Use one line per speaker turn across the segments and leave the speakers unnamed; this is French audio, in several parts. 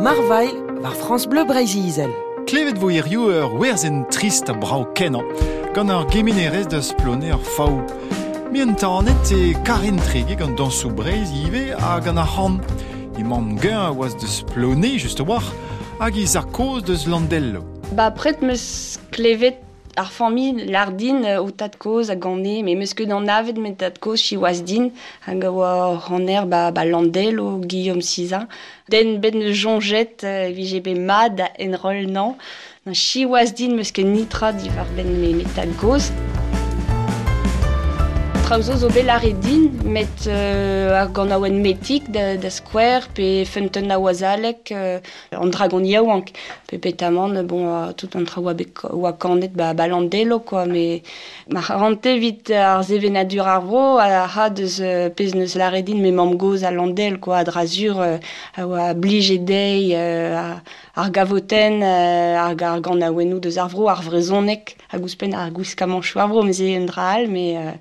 Marvail war France Bleu Brésil.
Klevet vo irioù ur werzen trist a brau kenan, gant ur geminerez da splone ur faou. Mi en tanet e karin trege gant dansou breiz ive a gant ar han. Imam gen a oaz de splone just a war, hag iz ar koz deus landello.
Ba pret meus klevet ar fami lardin euh, o tad koz a gane, me meus ket an avet met tad koz chi oaz din, hag a oa ba, ba landel o Guillaume Siza. Den ben uh, vi je be mad en rol nan, chi oaz din meus ket nitra di var ben me tad koz. Traozo zo bet met euh, ar gant aouen metik da, da square pe fenton a oazalek euh, an dragon yaouank. Pe petamant, bon, euh, tout an tra oa, oa kanet ba, ba landelo, quoi, me ma rante vit ar zevenadur ar vro a ha deus euh, pez neus lare din me mam goz a landel, quoi, a drazur euh, a oa blij e dei euh, a, ar gavoten euh, ar, ar gant aouenou deus ar vro ar vrezonek a gouspen ar gous kamanchou ar vro, me ze un dra me... Euh,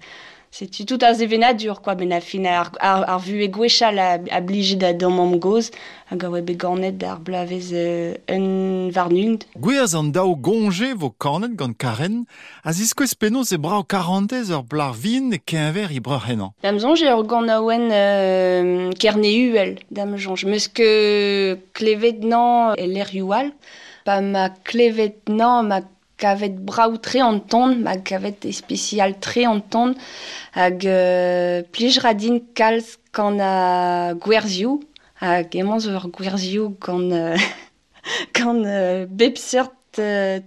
C'est tout à zevenadur, quoi, ben a fin ar, ar, ar vu e gwechal a, a blije da domam goz, hag a oa be ganet d'ar blavez euh, un varnund.
Gwerzh an daou gonje vo kanet gant karen, a ziskouez penaos e brau karantez ur blar vin e kenver i breur henan.
Dam zonj ur gant aouen euh, kerne uel, dam zonj. Meus ke klevet nan e l'er youal, pa ma klevet nan ma kavet brau tre an ton, ma kavet especial tre an ton, hag plij kalz a gwerzioù, hag emañ zo ur gwerzioù kan, kan bepsert euh,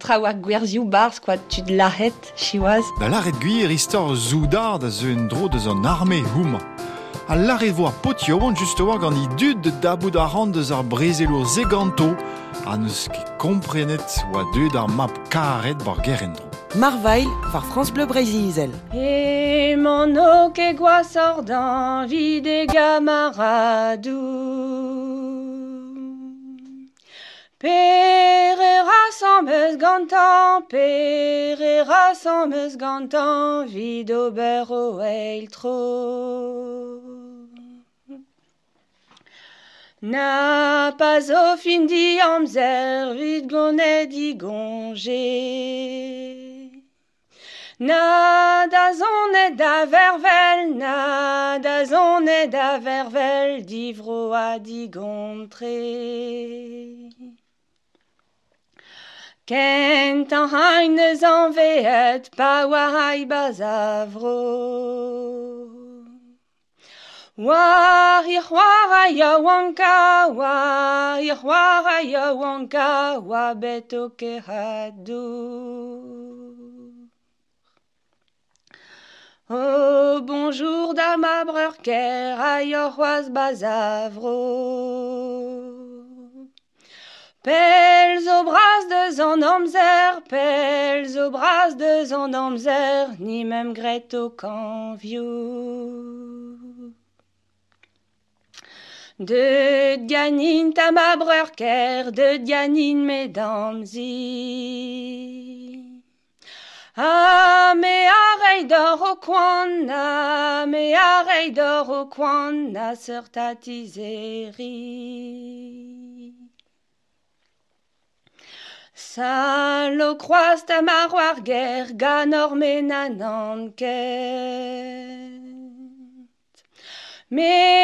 gwerzioù barz, tud lahet, chioaz.
Da laret gwir istor zoudar da zeu en dro. A lare vo ar potioan just war gant i dud de dabout ar ran deus ar brezelour zeganto a neus ket komprenet oa dud ar map karet bar gerendro.
Marvail war France Bleu Brésil.
E mon o ke gwasor d'anvi de gamaradou Pere rassan meus gantan, pere rassan meus gantan, vid ober o eil tro. Na pas o fin di amzer, vid gonet di gonge. Na da zonet da vervel, na da zonet da vervel, divro a digontre. Kent an hain eus an veet, pa war ai bazavro. War ir war a yawanka, war ir war a yawanka, wa beto ke hadou. Oh, bonjour da ma breur ker a yorroaz bazavro. Pel zo bras de zan amzer, pel zo bras de zan amzer, ni mem greto kan viou. De ganin ta ma breur ker, de ganin medamzi. Ah, me arei d'or o coin, na, me arei d'or o coin, na sœur ta tizeri. Salo croaz ta maroar ger, ganor me nanan ket. Me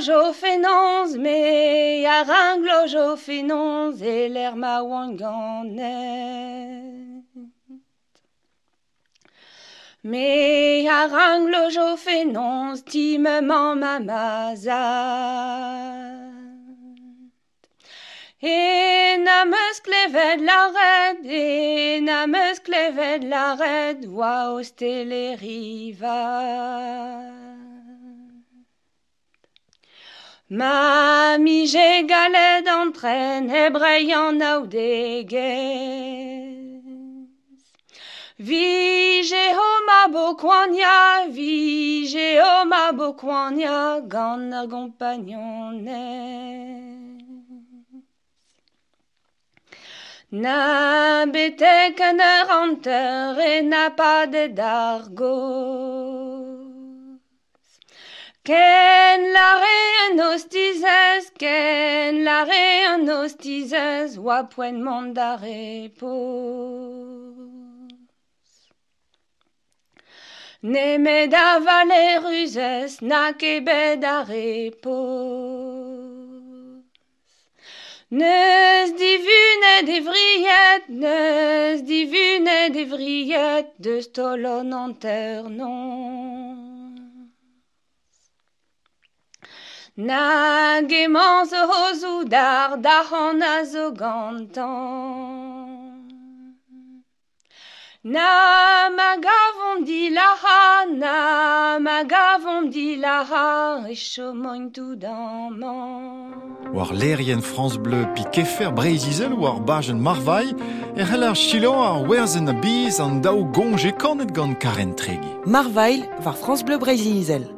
jo fenons, me a ranglo jo fenons, e l'er ma wanganet. Me a ranglo jo fenons, ti me man ma mazat. E na meus la red, e na meus la red, oa o stele riva. Ma mi je galed antren, e breian aoudegez. Vi je ho ma bo koanya, vi je ho ma bo koanya, gant ar. Na betek an ur anter e na pa de dargos. Ken lare an ostizez, ken lare an ostizez, oa poen mandare pos. Ne met a valeruzez, na kebed. Neus divunet evriet, neus divunet evriet, de stolon an ternon. Na gemañ zo hozou dar da zo gantan. Na ma gavon di la ha, na ma gavon di la ha, e chomoñ tout.
War lerien France Bleu pi kefer Breizizel war bajen marvai, er hell ar chilon ar werzhen a biz an daou gonje kanet gant karen tregi.
Marvail war France Bleu Brésil.